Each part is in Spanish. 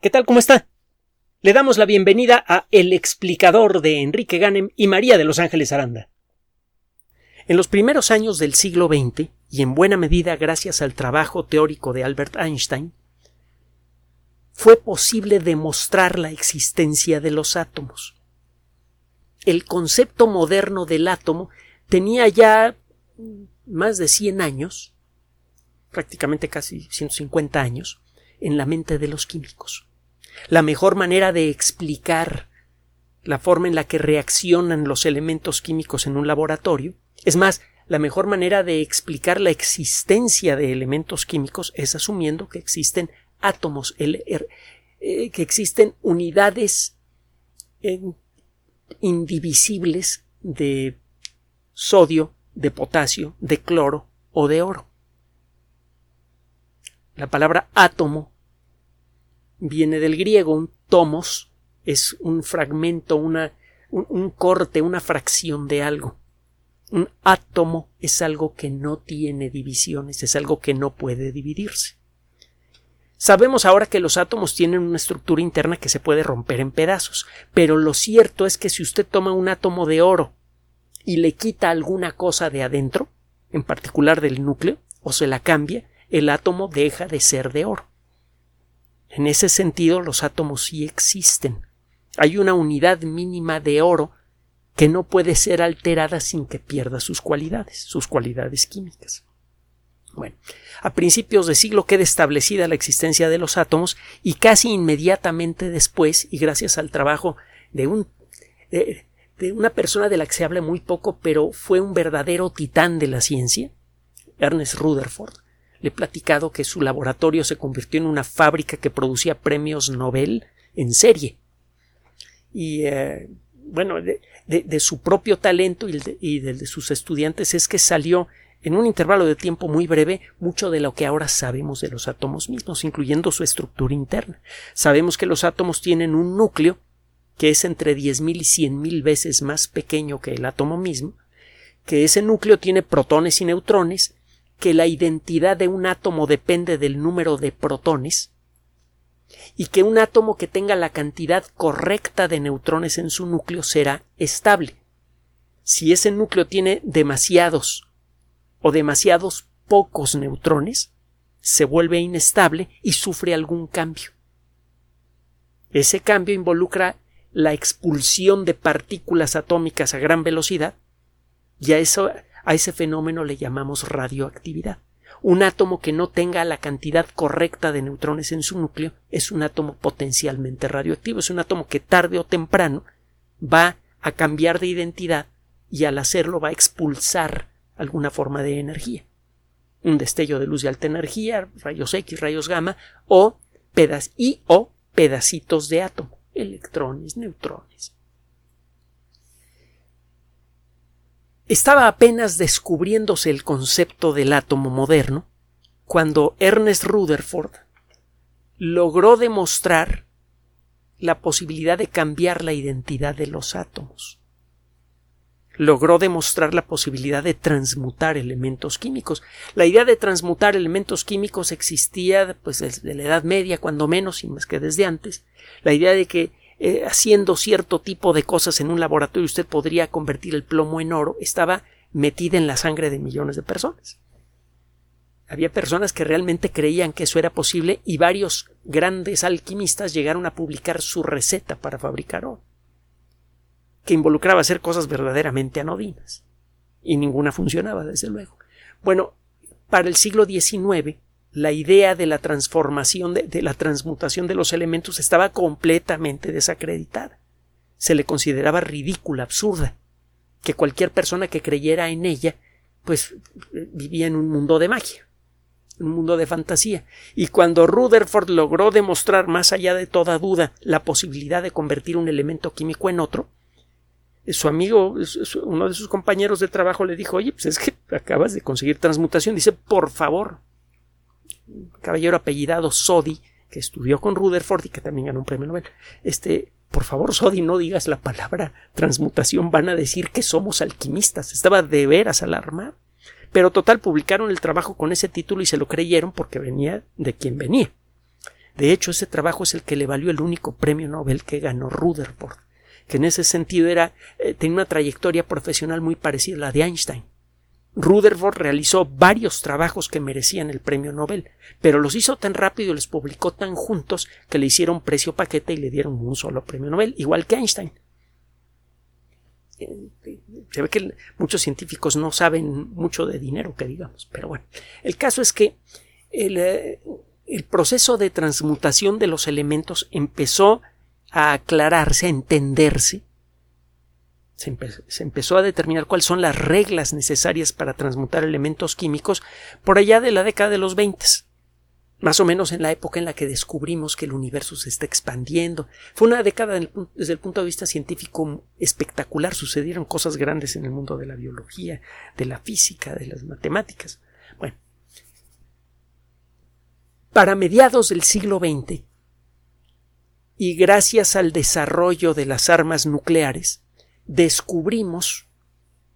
¿Qué tal? ¿Cómo está? Le damos la bienvenida a El explicador de Enrique Ganem y María de Los Ángeles Aranda. En los primeros años del siglo XX, y en buena medida gracias al trabajo teórico de Albert Einstein, fue posible demostrar la existencia de los átomos. El concepto moderno del átomo tenía ya más de 100 años, prácticamente casi 150 años, en la mente de los químicos. La mejor manera de explicar la forma en la que reaccionan los elementos químicos en un laboratorio, es más, la mejor manera de explicar la existencia de elementos químicos es asumiendo que existen átomos, er, eh, que existen unidades indivisibles de sodio, de potasio, de cloro o de oro. La palabra átomo viene del griego, un tomos es un fragmento, una, un, corte, una fracción de algo. Un átomo es algo que no tiene divisiones, es algo que no puede dividirse. Sabemos ahora que los átomos tienen una estructura interna que se puede romper en pedazos, pero lo cierto es que si usted toma un átomo de oro y le quita alguna cosa de adentro, en particular del núcleo, o se la cambia, el átomo deja de ser de oro. En ese sentido, los átomos sí existen. Hay una unidad mínima de oro que no puede ser alterada sin que pierda sus cualidades, sus cualidades químicas. Bueno, a principios de siglo queda establecida la existencia de los átomos y casi inmediatamente después, y gracias al trabajo de un de, de una persona de la que se habla muy poco, pero fue un verdadero titán de la ciencia, Ernest Rutherford, he platicado que su laboratorio se convirtió en una fábrica que producía premios Nobel en serie. Y eh, bueno, de, su propio talento y, y del de sus estudiantes es que salió en un intervalo de tiempo muy breve mucho de lo que ahora sabemos de los átomos mismos, incluyendo su estructura interna. Sabemos que los átomos tienen un núcleo que es entre 10.000 y 100.000 veces más pequeño que el átomo mismo, que ese núcleo tiene protones y neutrones que la identidad de un átomo depende del número de protones y que un átomo que tenga la cantidad correcta de neutrones en su núcleo será estable. Si ese núcleo tiene demasiados o demasiados pocos neutrones, se vuelve inestable y sufre algún cambio. Ese cambio involucra la expulsión de partículas atómicas a gran velocidad y a eso a ese fenómeno le llamamos radioactividad. Un átomo que no tenga la cantidad correcta de neutrones en su núcleo es un átomo potencialmente radioactivo, es un átomo que tarde o temprano va a cambiar de identidad y al hacerlo va a expulsar alguna forma de energía. Un destello de luz de alta energía, rayos X, rayos gamma, o, y o pedacitos de átomo, electrones, neutrones. Estaba apenas descubriéndose el concepto del átomo moderno cuando Ernest Rutherford logró demostrar la posibilidad de cambiar la identidad de los átomos. Logró demostrar la posibilidad de transmutar elementos químicos. La idea de transmutar elementos químicos existía pues desde la Edad Media, cuando menos, y más que desde antes. La idea de que eh, haciendo cierto tipo de cosas en un laboratorio usted podría convertir el plomo en oro estaba metida en la sangre de millones de personas. Había personas que realmente creían que eso era posible y varios grandes alquimistas llegaron a publicar su receta para fabricar oro, que involucraba hacer cosas verdaderamente anodinas. Y ninguna funcionaba, desde luego. Bueno, para el siglo XIX la idea de la transformación, de, la transmutación de los elementos estaba completamente desacreditada. Se le consideraba ridícula, absurda, que cualquier persona que creyera en ella, pues vivía en un mundo de magia, un mundo de fantasía. Y cuando Rutherford logró demostrar más allá de toda duda la posibilidad de convertir un elemento químico en otro, su amigo, uno de sus compañeros de trabajo le dijo, oye, pues es que acabas de conseguir transmutación. Dice, por favor, caballero apellidado Sodi, que estudió con Rutherford y que también ganó un premio Nobel. Este, por favor, Sodi, no digas la palabra transmutación, van a decir que somos alquimistas. Estaba de veras alarmado. Pero total, publicaron el trabajo con ese título y se lo creyeron porque venía de quien venía. De hecho, ese trabajo es el que le valió el único premio Nobel que ganó Rutherford, que en ese sentido era, eh, tenía una trayectoria profesional muy parecida a la de Einstein. Rutherford realizó varios trabajos que merecían el premio Nobel, pero los hizo tan rápido y los publicó tan juntos que le hicieron precio paquete y le dieron un solo premio Nobel, igual que Einstein. Se ve que muchos científicos no saben mucho de dinero, que digamos, pero bueno, el caso es que el, eh, el proceso de transmutación de los elementos empezó a aclararse, a entenderse se, empezó a determinar cuáles son las reglas necesarias para transmutar elementos químicos por allá de la década de los 20, más o menos en la época en la que descubrimos que el universo se está expandiendo. Fue una década desde el punto de vista científico espectacular, sucedieron cosas grandes en el mundo de la biología, de la física, de las matemáticas. Bueno, para mediados del siglo XX, y gracias al desarrollo de las armas nucleares, descubrimos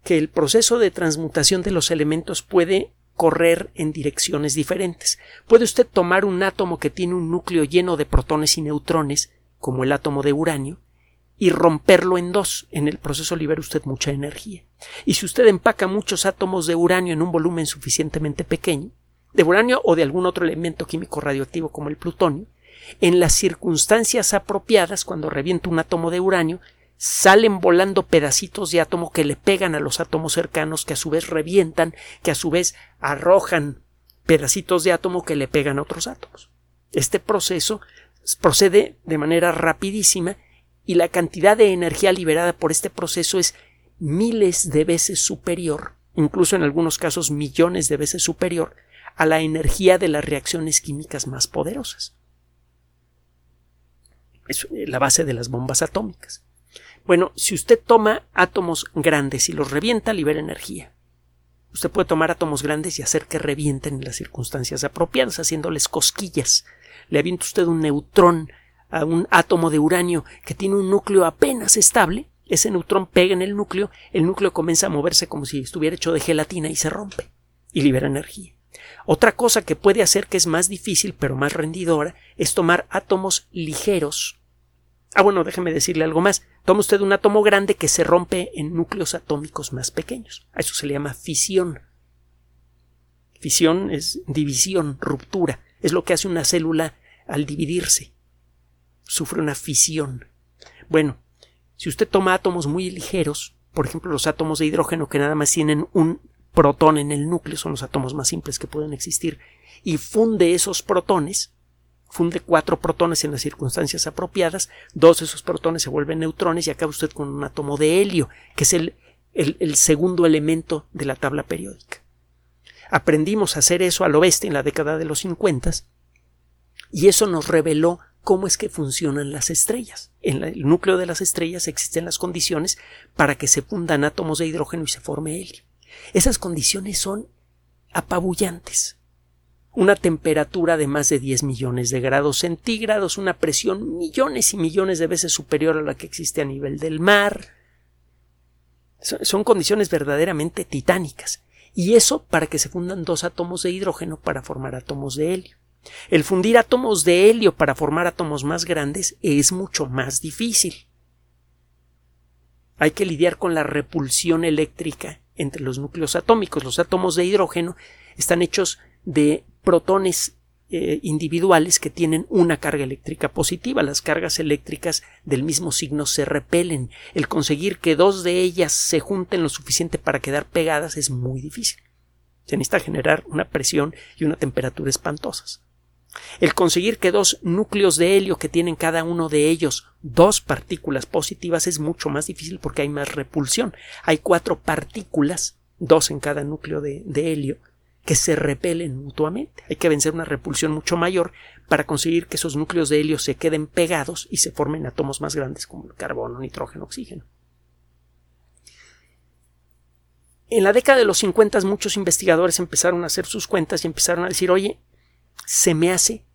que el proceso de transmutación de los elementos puede correr en direcciones diferentes. Puede usted tomar un átomo que tiene un núcleo lleno de protones y neutrones, como el átomo de uranio, y romperlo en dos. En el proceso libera usted mucha energía. Y si usted empaca muchos átomos de uranio en un volumen suficientemente pequeño, de uranio o de algún otro elemento químico radioactivo como el plutonio, en las circunstancias apropiadas, cuando revienta un átomo de uranio, salen volando pedacitos de átomo que le pegan a los átomos cercanos, que a su vez revientan, que a su vez arrojan pedacitos de átomo que le pegan a otros átomos. Este proceso procede de manera rapidísima y la cantidad de energía liberada por este proceso es miles de veces superior, incluso en algunos casos millones de veces superior, a la energía de las reacciones químicas más poderosas. Es la base de las bombas atómicas. Bueno, si usted toma átomos grandes y los revienta, libera energía. Usted puede tomar átomos grandes y hacer que revienten en las circunstancias apropiadas, haciéndoles cosquillas. Le avienta usted un neutrón a un átomo de uranio que tiene un núcleo apenas estable, ese neutrón pega en el núcleo, el núcleo comienza a moverse como si estuviera hecho de gelatina y se rompe y libera energía. Otra cosa que puede hacer que es más difícil pero más rendidora es tomar átomos ligeros Ah, bueno, déjeme decirle algo más. Toma usted un átomo grande que se rompe en núcleos atómicos más pequeños. A eso se le llama fisión. Fisión es división, ruptura. Es lo que hace una célula al dividirse. Sufre una fisión. Bueno, si usted toma átomos muy ligeros, por ejemplo los átomos de hidrógeno que nada más tienen un protón en el núcleo, son los átomos más simples que pueden existir, y funde esos protones, funde cuatro protones en las circunstancias apropiadas, dos de esos protones se vuelven neutrones y acaba usted con un átomo de helio, que es el, el, segundo elemento de la tabla periódica. Aprendimos a hacer eso al oeste en la década de los 50 y eso nos reveló cómo es que funcionan las estrellas. En el núcleo de las estrellas existen las condiciones para que se fundan átomos de hidrógeno y se forme helio. Esas condiciones son apabullantes una temperatura de más de 10 millones de grados centígrados, una presión millones y millones de veces superior a la que existe a nivel del mar. Son condiciones verdaderamente titánicas. Y eso para que se fundan dos átomos de hidrógeno para formar átomos de helio. El fundir átomos de helio para formar átomos más grandes es mucho más difícil. Hay que lidiar con la repulsión eléctrica entre los núcleos atómicos. Los átomos de hidrógeno están hechos de protones eh, individuales que tienen una carga eléctrica positiva. Las cargas eléctricas del mismo signo se repelen. El conseguir que dos de ellas se junten lo suficiente para quedar pegadas es muy difícil. Se necesita generar una presión y una temperatura espantosas. El conseguir que dos núcleos de helio que tienen cada uno de ellos dos partículas positivas es mucho más difícil porque hay más repulsión. Hay cuatro partículas, dos en cada núcleo de helio, que se repelen mutuamente. Hay que vencer una repulsión mucho mayor para conseguir que esos núcleos de helio se queden pegados y se formen átomos más grandes como el carbono, nitrógeno, oxígeno. En la década de los 50 muchos investigadores empezaron a hacer sus cuentas y empezaron a decir, oye, se me hace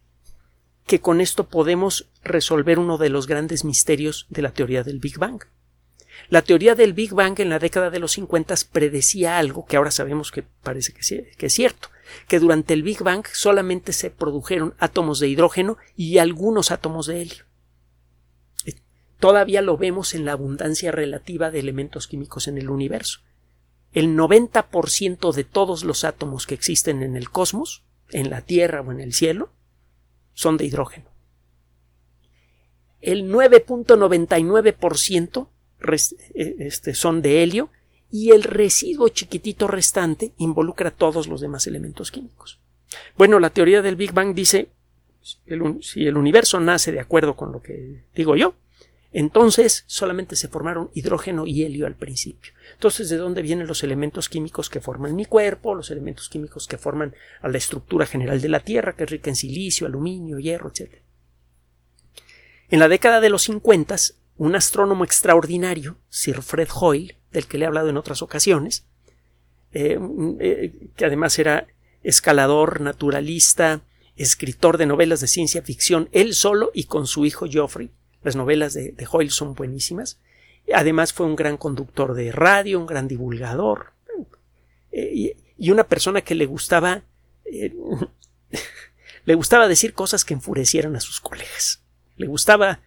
que con esto podemos resolver uno de los grandes misterios de la teoría del Big Bang. La teoría del Big Bang en la década de los 50 predecía algo que ahora sabemos que parece que, es cierto. que durante el Big Bang solamente se produjeron átomos de hidrógeno y algunos átomos de helio. Todavía lo vemos en la abundancia relativa de elementos químicos en el universo. El 90% de todos los átomos que existen en el cosmos, en la Tierra o en el cielo, son de hidrógeno. El 9.99% eh, este, son de helio y el residuo chiquitito restante involucra todos los demás elementos químicos. Bueno, la teoría del Big Bang dice si el universo nace de acuerdo con lo que digo yo, entonces solamente se formaron hidrógeno y helio al principio. Entonces, ¿de dónde vienen los elementos químicos que forman mi cuerpo? Los elementos químicos que forman a la estructura general de la Tierra, que es rica en silicio, aluminio, hierro, etc. En la década de los 50, un astrónomo extraordinario, Sir Fred Hoyle, del que le he hablado en otras ocasiones, eh, eh, que además era escalador, naturalista, escritor de novelas de ciencia ficción, él solo y con su hijo Geoffrey, las novelas de, Hoyle son buenísimas. Además fue un gran conductor de radio, un gran divulgador eh, y, una persona que le gustaba le gustaba decir cosas que enfurecieran a sus colegas. Le gustaba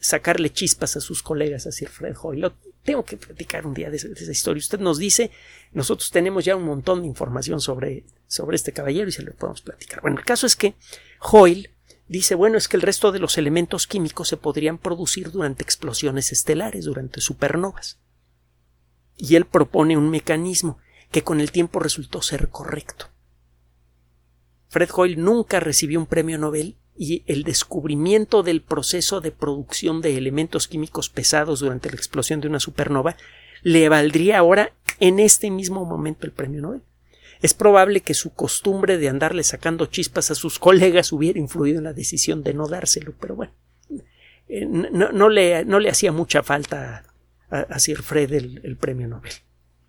sacarle chispas a sus colegas, a Sir Fred Hoyle. tengo que platicar un día de, esa historia. Usted nos dice, nosotros tenemos ya un montón de información sobre, sobre este caballero y se lo podemos platicar. Bueno, el caso es que Hoyle dice, bueno, es que el resto de los elementos químicos se podrían producir durante explosiones estelares, durante supernovas. Y él propone un mecanismo que con el tiempo resultó ser correcto. Fred Hoyle nunca recibió un premio Nobel y el descubrimiento del proceso de producción de elementos químicos pesados durante la explosión de una supernova le valdría ahora en este mismo momento el premio Nobel. Es probable que su costumbre de andarle sacando chispas a sus colegas hubiera influido en la decisión de no dárselo, pero bueno, eh, no, le, no le, hacía mucha falta a, Sir Fred el, premio Nobel.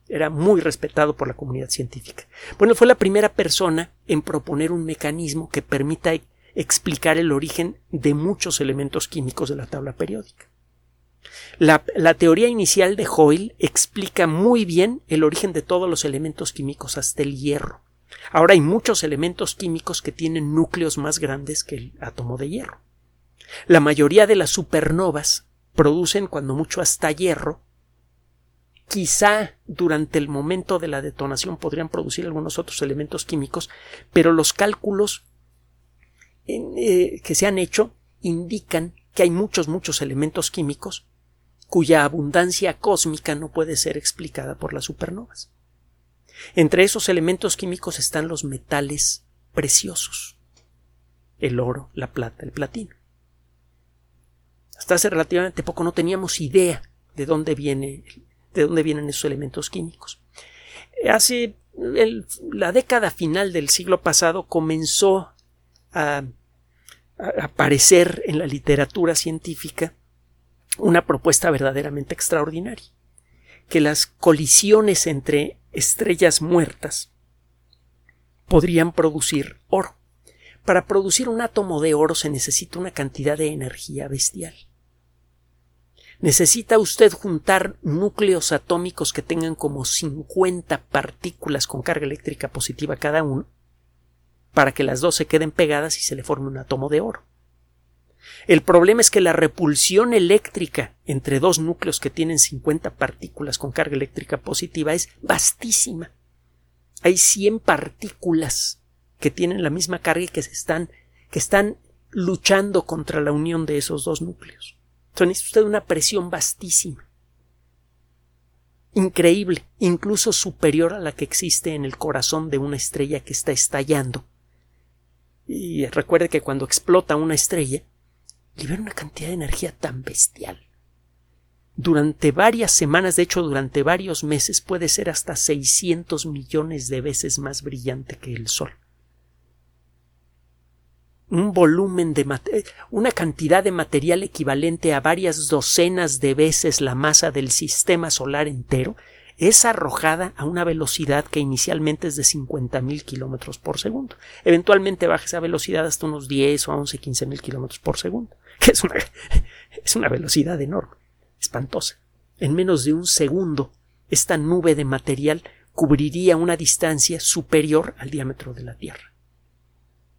Era muy respetado por la comunidad científica. Bueno, fue la primera persona en proponer un mecanismo que permita explicar el origen de muchos elementos químicos de la tabla periódica. La, teoría inicial de Hoyle explica muy bien el origen de todos los elementos químicos hasta el hierro. Ahora hay muchos elementos químicos que tienen núcleos más grandes que el átomo de hierro. La mayoría de las supernovas producen cuando mucho hasta hierro. Quizá durante el momento de la detonación podrían producir algunos otros elementos químicos, pero los cálculos eh, que se han hecho indican que hay muchos, muchos elementos químicos cuya abundancia cósmica no puede ser explicada por las supernovas. Entre esos elementos químicos están los metales preciosos, el oro, la plata, el platino. Hasta hace relativamente poco no teníamos idea de dónde viene, de dónde vienen esos elementos químicos. Hace la década final del siglo pasado comenzó a aparecer en la literatura científica una propuesta verdaderamente extraordinaria, que las colisiones entre estrellas muertas podrían producir oro. Para producir un átomo de oro se necesita una cantidad de energía bestial. Necesita usted juntar núcleos atómicos que tengan como 50 partículas con carga eléctrica positiva cada uno para que las dos se queden pegadas y se le forme un átomo de oro. El problema es que la repulsión eléctrica entre dos núcleos que tienen 50 partículas con carga eléctrica positiva es vastísima. Hay 100 partículas que tienen la misma carga y que, se están, que están luchando contra la unión de esos dos núcleos. Entonces necesita usted una presión vastísima. Increíble, incluso superior a la que existe en el corazón de una estrella que está estallando. Y recuerde que cuando explota una estrella, libera una cantidad de energía tan bestial. Durante varias semanas, de hecho durante varios meses, puede ser hasta 600 millones de veces más brillante que el Sol. Un volumen de una cantidad de material equivalente a varias docenas de veces la masa del sistema solar entero es arrojada a una velocidad que inicialmente es de 50.000 kilómetros por segundo. Eventualmente baja esa velocidad hasta unos 10 o 11, 15.000 kilómetros por segundo que es una, es una velocidad enorme, espantosa. En menos de un segundo, esta nube de material cubriría una distancia superior al diámetro de la Tierra.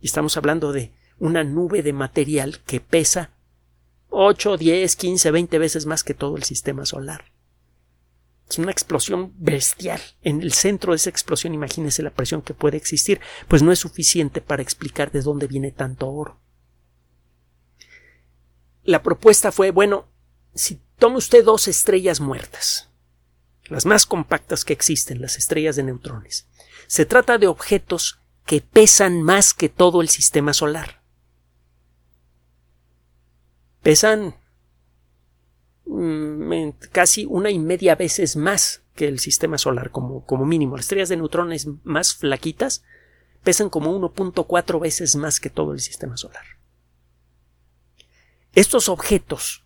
Y estamos hablando de una nube de material que pesa 8, 10, 15, 20 veces más que todo el sistema solar. Es una explosión bestial. En el centro de esa explosión, imagínese la presión que puede existir, pues no es suficiente para explicar de dónde viene tanto oro. La propuesta fue, bueno, si toma usted dos estrellas muertas, las más compactas que existen, las estrellas de neutrones, se trata de objetos que pesan más que todo el sistema solar. Pesan mm, casi una y media veces más que el sistema solar como, como mínimo. Las estrellas de neutrones más flaquitas pesan como 1.4 veces más que todo el sistema solar. Estos objetos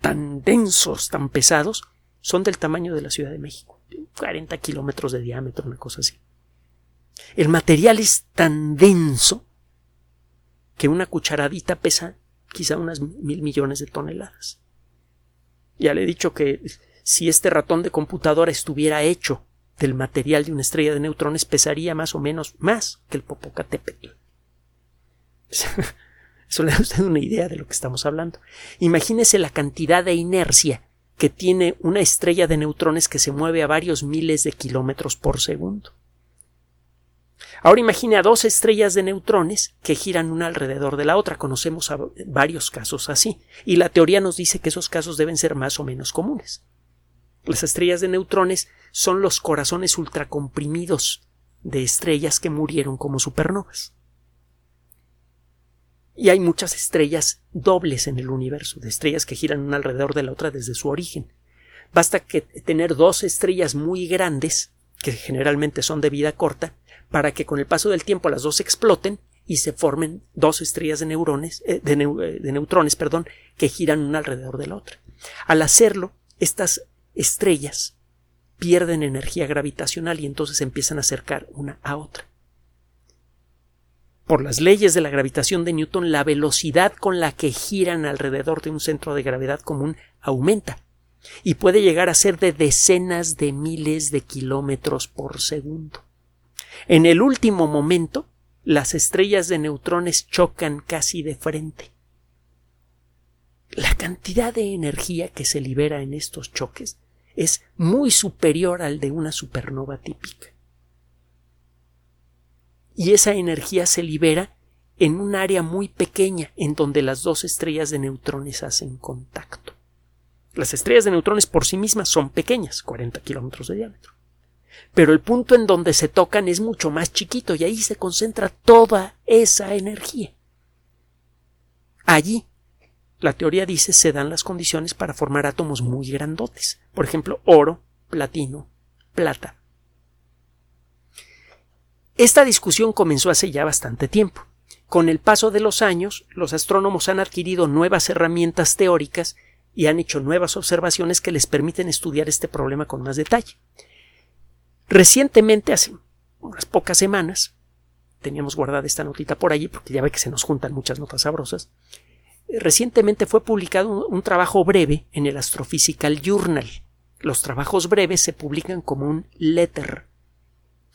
tan densos, tan pesados, son del tamaño de la Ciudad de México. 40 kilómetros de diámetro, una cosa así. El material es tan denso que una cucharadita pesa quizá unas mil millones de toneladas. Ya le he dicho que si este ratón de computadora estuviera hecho del material de una estrella de neutrones pesaría más o menos más que el Popocatépetl. Eso le da a usted una idea de lo que estamos hablando. Imagínese la cantidad de inercia que tiene una estrella de neutrones que se mueve a varios miles de kilómetros por segundo. Ahora imagine a dos estrellas de neutrones que giran una alrededor de la otra. Conocemos varios casos así, y la teoría nos dice que esos casos deben ser más o menos comunes. Las estrellas de neutrones son los corazones ultracomprimidos de estrellas que murieron como supernovas. Y hay muchas estrellas dobles en el universo, de estrellas que giran una alrededor de la otra desde su origen. Basta que tener dos estrellas muy grandes, que generalmente son de vida corta, para que con el paso del tiempo las dos exploten y se formen dos estrellas de neurones, eh, eh, de neutrones, perdón, que giran una alrededor de la otra. Al hacerlo, estas estrellas pierden energía gravitacional y entonces empiezan a acercar una a otra por las leyes de la gravitación de Newton, la velocidad con la que giran alrededor de un centro de gravedad común aumenta y puede llegar a ser de decenas de miles de kilómetros por segundo. En el último momento, las estrellas de neutrones chocan casi de frente. La cantidad de energía que se libera en estos choques es muy superior al de una supernova típica y esa energía se libera en un área muy pequeña en donde las dos estrellas de neutrones hacen contacto. Las estrellas de neutrones por sí mismas son pequeñas, 40 kilómetros de diámetro. Pero el punto en donde se tocan es mucho más chiquito y ahí se concentra toda esa energía. Allí, la teoría dice, se dan las condiciones para formar átomos muy grandotes. Por ejemplo, oro, platino, plata, esta discusión comenzó hace ya bastante tiempo. Con el paso de los años, los astrónomos han adquirido nuevas herramientas teóricas y han hecho nuevas observaciones que les permiten estudiar este problema con más detalle. Recientemente, hace unas pocas semanas, teníamos guardada esta notita por allí porque ya ve que se nos juntan muchas notas sabrosas, recientemente fue publicado un, trabajo breve en el Astrophysical Journal. Los trabajos breves se publican como un letter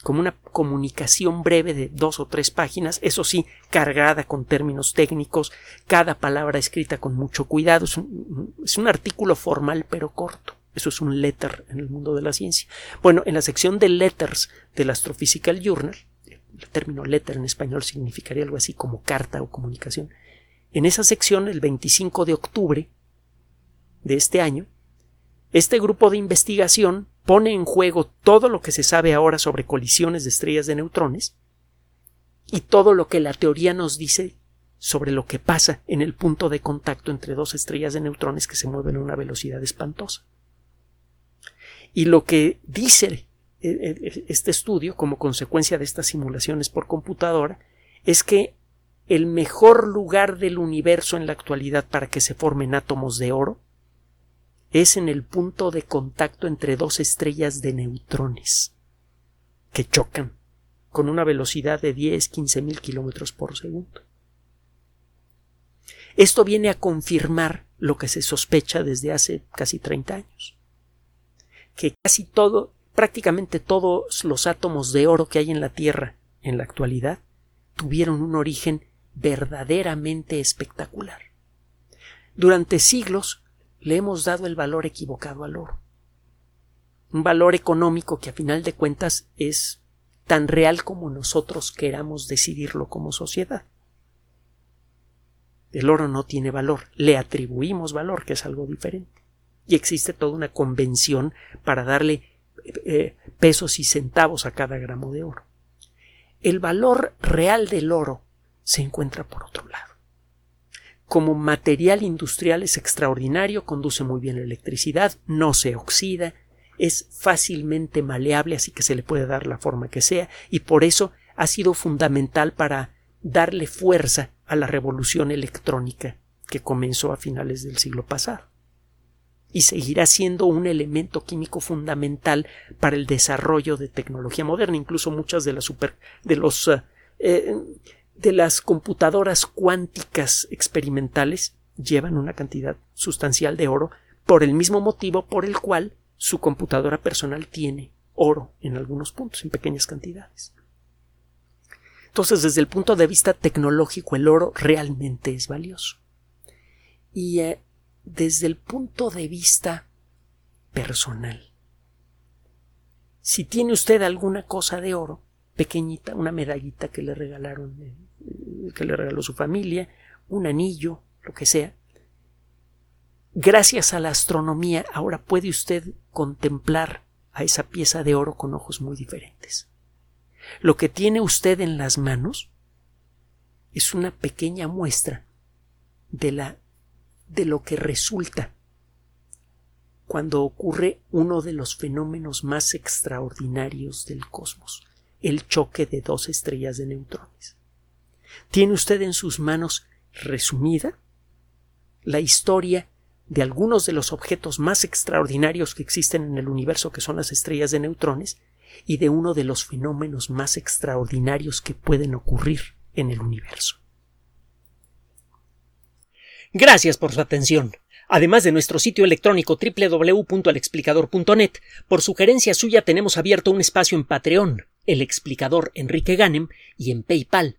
como una comunicación breve de dos o tres páginas, eso sí, cargada con términos técnicos, cada palabra escrita con mucho cuidado. Es un, artículo formal pero corto. Eso es un letter en el mundo de la ciencia. Bueno, en la sección de letters del Astrophysical Journal, el término letter en español significaría algo así como carta o comunicación. En esa sección, el 25 de octubre de este año, este grupo de investigación pone en juego todo lo que se sabe ahora sobre colisiones de estrellas de neutrones y todo lo que la teoría nos dice sobre lo que pasa en el punto de contacto entre dos estrellas de neutrones que se mueven a una velocidad espantosa. Y lo que dice eh, eh, este estudio, como consecuencia de estas simulaciones por computadora, es que el mejor lugar del universo en la actualidad para que se formen átomos de oro es en el punto de contacto entre dos estrellas de neutrones que chocan con una velocidad de 10-15 mil kilómetros por segundo. Esto viene a confirmar lo que se sospecha desde hace casi 30 años, que casi todo, prácticamente todos los átomos de oro que hay en la Tierra en la actualidad tuvieron un origen verdaderamente espectacular. Durante siglos le hemos dado el valor equivocado al oro. Un valor económico que a final de cuentas es tan real como nosotros queramos decidirlo como sociedad. El oro no tiene valor, le atribuimos valor, que es algo diferente. Y existe toda una convención para darle eh, pesos y centavos a cada gramo de oro. El valor real del oro se encuentra por otro lado. Como material industrial es extraordinario, conduce muy bien la electricidad, no se oxida, es fácilmente maleable, así que se le puede dar la forma que sea, y por eso ha sido fundamental para darle fuerza a la revolución electrónica que comenzó a finales del siglo pasado. Y seguirá siendo un elemento químico fundamental para el desarrollo de tecnología moderna. Incluso muchas de las super, de los eh, eh, de las computadoras cuánticas experimentales llevan una cantidad sustancial de oro por el mismo motivo por el cual su computadora personal tiene oro en algunos puntos, en pequeñas cantidades. Entonces, desde el punto de vista tecnológico, el oro realmente es valioso. Y eh, desde el punto de vista personal, si tiene usted alguna cosa de oro, pequeñita, una medallita que le regalaron, que le regaló su familia, un anillo, lo que sea, gracias a la astronomía ahora puede usted contemplar a esa pieza de oro con ojos muy diferentes. Lo que tiene usted en las manos es una pequeña muestra de la de lo que resulta cuando ocurre uno de los fenómenos más extraordinarios del cosmos, el choque de dos estrellas de neutrones. Tiene usted en sus manos resumida la historia de algunos de los objetos más extraordinarios que existen en el universo, que son las estrellas de neutrones, y de uno de los fenómenos más extraordinarios que pueden ocurrir en el universo. Gracias por su atención. Además de nuestro sitio electrónico www.alexplicador.net, por sugerencia suya tenemos abierto un espacio en Patreon, el explicador Enrique Ganem, y en PayPal,